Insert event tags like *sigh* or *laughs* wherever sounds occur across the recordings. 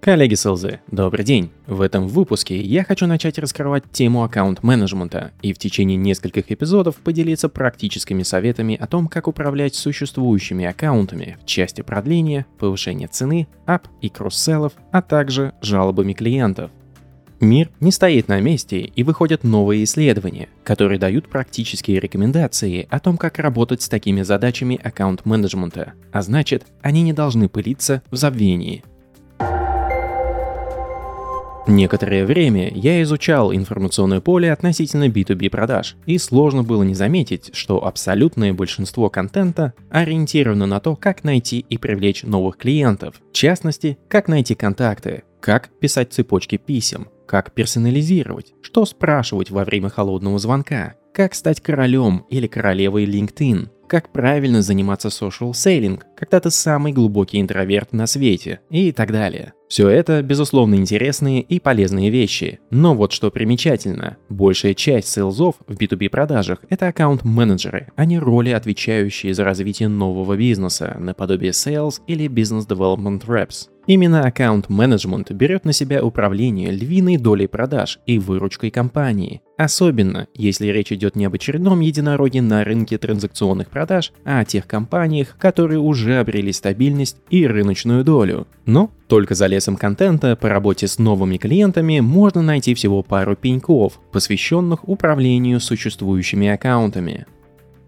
Коллеги СЛЗ, добрый день! В этом выпуске я хочу начать раскрывать тему аккаунт-менеджмента и в течение нескольких эпизодов поделиться практическими советами о том, как управлять существующими аккаунтами в части продления, повышения цены, ап и кросс-селлов, а также жалобами клиентов. Мир не стоит на месте и выходят новые исследования, которые дают практические рекомендации о том, как работать с такими задачами аккаунт-менеджмента, а значит, они не должны пылиться в забвении – Некоторое время я изучал информационное поле относительно B2B продаж, и сложно было не заметить, что абсолютное большинство контента ориентировано на то, как найти и привлечь новых клиентов, в частности, как найти контакты, как писать цепочки писем, как персонализировать, что спрашивать во время холодного звонка, как стать королем или королевой LinkedIn, как правильно заниматься social selling, когда ты самый глубокий интроверт на свете и так далее. Все это, безусловно, интересные и полезные вещи. Но вот что примечательно, большая часть сейлзов в B2B продажах – это аккаунт-менеджеры, а не роли, отвечающие за развитие нового бизнеса, наподобие sales или business development reps. Именно аккаунт-менеджмент берет на себя управление львиной долей продаж и выручкой компании. Особенно, если речь идет не об очередном единороге на рынке транзакционных продаж, а о тех компаниях, которые уже обрели стабильность и рыночную долю. Но только за лесом контента по работе с новыми клиентами можно найти всего пару пеньков, посвященных управлению существующими аккаунтами.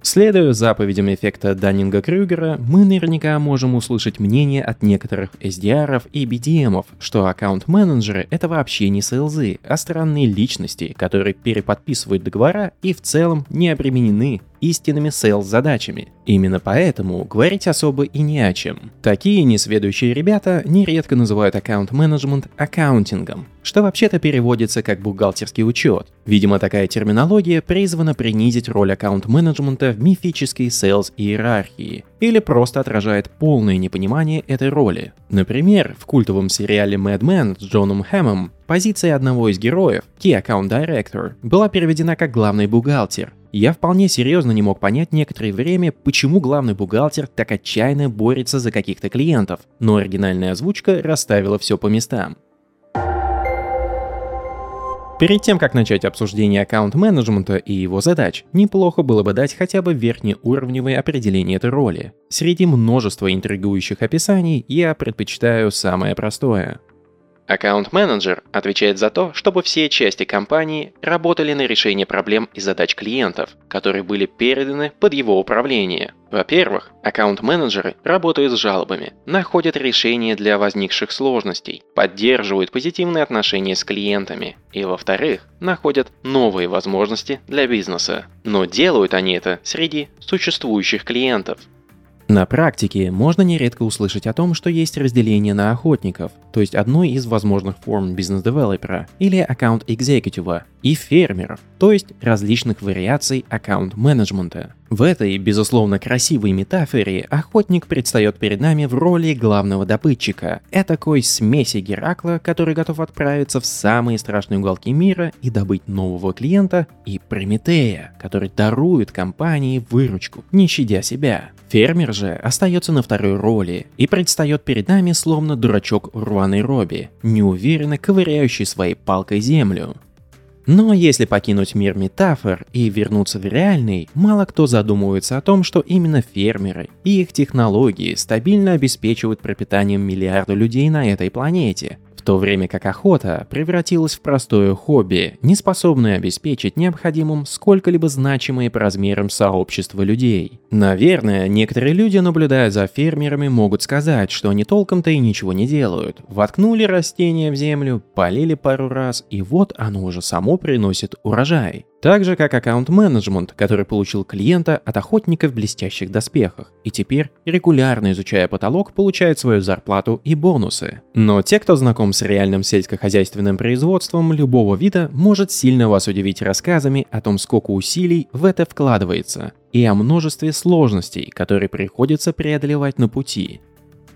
Следуя заповедям эффекта Даннинга-Крюгера, мы наверняка можем услышать мнение от некоторых SDR и BDM, что аккаунт-менеджеры — это вообще не сейлзы, а странные личности, которые переподписывают договора и в целом не обременены истинными сейлс-задачами. Именно поэтому говорить особо и не о чем. Такие несведущие ребята нередко называют аккаунт-менеджмент аккаунтингом, что вообще-то переводится как бухгалтерский учет. Видимо, такая терминология призвана принизить роль аккаунт-менеджмента в мифической сейлс-иерархии, или просто отражает полное непонимание этой роли. Например, в культовом сериале Mad Men с Джоном Хэмом позиция одного из героев, Key Account Director, была переведена как главный бухгалтер, я вполне серьезно не мог понять некоторое время, почему главный бухгалтер так отчаянно борется за каких-то клиентов, но оригинальная озвучка расставила все по местам. Перед тем, как начать обсуждение аккаунт-менеджмента и его задач, неплохо было бы дать хотя бы верхнеуровневое определение этой роли. Среди множества интригующих описаний я предпочитаю самое простое. Аккаунт-менеджер отвечает за то, чтобы все части компании работали на решение проблем и задач клиентов, которые были переданы под его управление. Во-первых, аккаунт-менеджеры работают с жалобами, находят решения для возникших сложностей, поддерживают позитивные отношения с клиентами и, во-вторых, находят новые возможности для бизнеса. Но делают они это среди существующих клиентов. На практике можно нередко услышать о том, что есть разделение на охотников, то есть одной из возможных форм бизнес-девелопера или аккаунт-экзекутива, и фермеров, то есть различных вариаций аккаунт-менеджмента. В этой, безусловно, красивой метафоре охотник предстает перед нами в роли главного добытчика. Это такой смеси Геракла, который готов отправиться в самые страшные уголки мира и добыть нового клиента, и Прометея, который дарует компании выручку, не щадя себя. Фермер же остается на второй роли и предстает перед нами словно дурачок рваной робе, неуверенно ковыряющий своей палкой землю. Но если покинуть мир метафор и вернуться в реальный, мало кто задумывается о том, что именно фермеры и их технологии стабильно обеспечивают пропитанием миллиарда людей на этой планете, в то время как охота превратилась в простое хобби, не способное обеспечить необходимым сколько-либо значимое по размерам сообщество людей. Наверное, некоторые люди, наблюдая за фермерами, могут сказать, что они толком-то и ничего не делают. Воткнули растение в землю, полили пару раз, и вот оно уже само приносит урожай. Так же, как аккаунт-менеджмент, который получил клиента от охотника в блестящих доспехах, и теперь, регулярно изучая потолок, получает свою зарплату и бонусы. Но те, кто знаком с реальным сельскохозяйственным производством любого вида, может сильно вас удивить рассказами о том, сколько усилий в это вкладывается, и о множестве сложностей, которые приходится преодолевать на пути.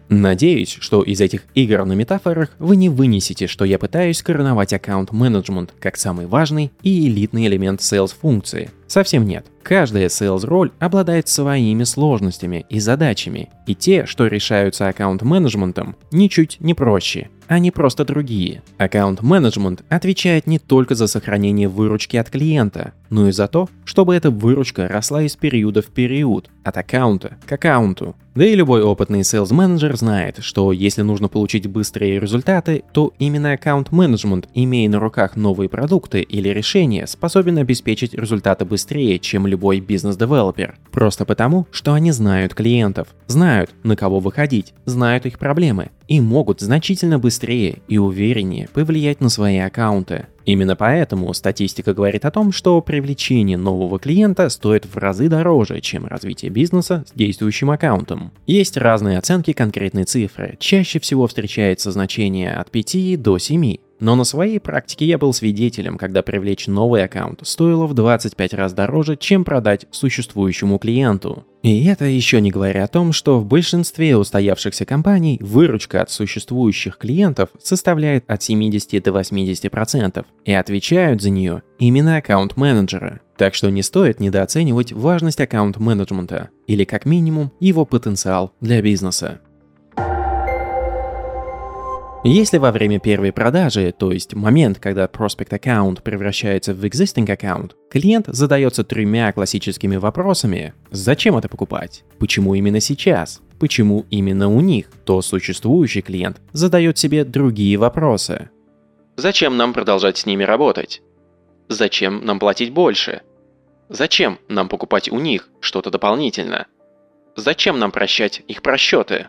Надеюсь, что из этих игр на метафорах вы не вынесете, что я пытаюсь короновать аккаунт-менеджмент как самый важный и элитный элемент sales функции. Совсем нет. Каждая sales роль обладает своими сложностями и задачами, и те, что решаются аккаунт-менеджментом, ничуть не проще. Не просто другие. Аккаунт-менеджмент отвечает не только за сохранение выручки от клиента, но и за то, чтобы эта выручка росла из периода в период, от аккаунта к аккаунту. Да и любой опытный sales менеджер знает, что если нужно получить быстрые результаты, то именно аккаунт-менеджмент, имея на руках новые продукты или решения, способен обеспечить результаты быстрее, чем любой бизнес-девелопер. Просто потому, что они знают клиентов, знают, на кого выходить, знают их проблемы и могут значительно быстрее и увереннее повлиять на свои аккаунты. Именно поэтому статистика говорит о том, что привлечение нового клиента стоит в разы дороже, чем развитие бизнеса с действующим аккаунтом. Есть разные оценки конкретной цифры, чаще всего встречается значение от 5 до 7. Но на своей практике я был свидетелем, когда привлечь новый аккаунт стоило в 25 раз дороже, чем продать существующему клиенту. И это еще не говоря о том, что в большинстве устоявшихся компаний выручка от существующих клиентов составляет от 70 до 80%, и отвечают за нее именно аккаунт-менеджеры. Так что не стоит недооценивать важность аккаунт-менеджмента, или как минимум его потенциал для бизнеса. Если во время первой продажи, то есть момент, когда Prospect аккаунт превращается в Existing аккаунт, клиент задается тремя классическими вопросами. Зачем это покупать? Почему именно сейчас? Почему именно у них? То существующий клиент задает себе другие вопросы. Зачем нам продолжать с ними работать? Зачем нам платить больше? Зачем нам покупать у них что-то дополнительно? Зачем нам прощать их просчеты?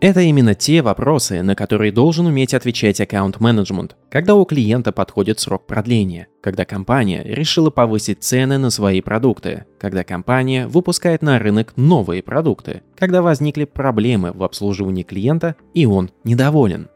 Это именно те вопросы, на которые должен уметь отвечать аккаунт-менеджмент, когда у клиента подходит срок продления, когда компания решила повысить цены на свои продукты, когда компания выпускает на рынок новые продукты, когда возникли проблемы в обслуживании клиента и он недоволен.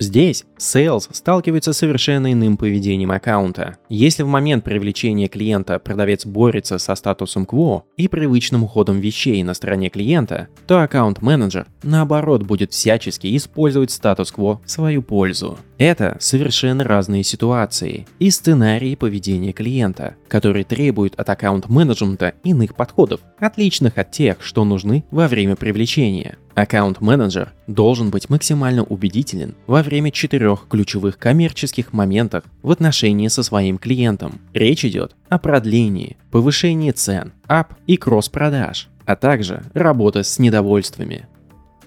Здесь Sales сталкивается с совершенно иным поведением аккаунта. Если в момент привлечения клиента продавец борется со статусом quo и привычным ходом вещей на стороне клиента, то аккаунт-менеджер, наоборот, будет всячески использовать статус-кво в свою пользу. Это совершенно разные ситуации и сценарии поведения клиента, которые требуют от аккаунт-менеджмента иных подходов, отличных от тех, что нужны во время привлечения. Аккаунт-менеджер должен быть максимально убедителен во время четырех ключевых коммерческих моментов в отношении со своим клиентом. Речь идет о продлении, повышении цен, ап и кросс-продаж, а также работа с недовольствами.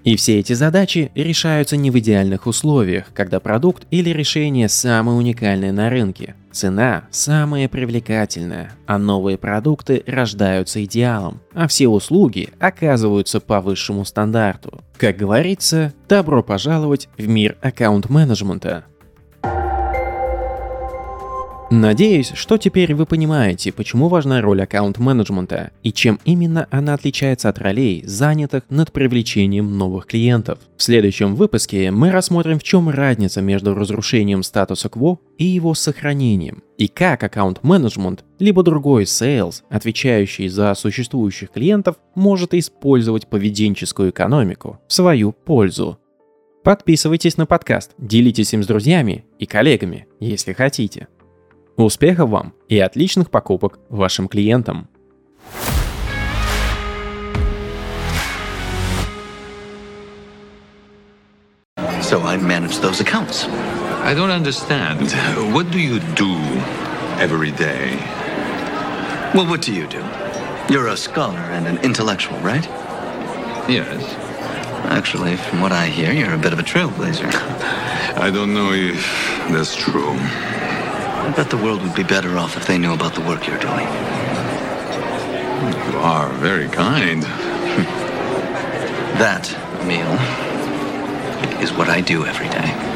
И все эти задачи решаются не в идеальных условиях, когда продукт или решение самое уникальное на рынке, цена самая привлекательная, а новые продукты рождаются идеалом, а все услуги оказываются по высшему стандарту. Как говорится, добро пожаловать в мир аккаунт-менеджмента. Надеюсь, что теперь вы понимаете, почему важна роль аккаунт-менеджмента и чем именно она отличается от ролей, занятых над привлечением новых клиентов. В следующем выпуске мы рассмотрим, в чем разница между разрушением статуса кво и его сохранением, и как аккаунт-менеджмент, либо другой sales, отвечающий за существующих клиентов, может использовать поведенческую экономику в свою пользу. Подписывайтесь на подкаст, делитесь им с друзьями и коллегами, если хотите. Успехов вам и отличных покупок вашим клиентам! So I manage those accounts. I don't understand. What do you do every day? Well, what do you do? You're a scholar and an intellectual, right? Yes. Actually, from what I hear, you're a bit of a trailblazer. I don't know if that's true. I bet the world would be better off if they knew about the work you're doing. You are very kind. *laughs* That, Emil, is what I do every day.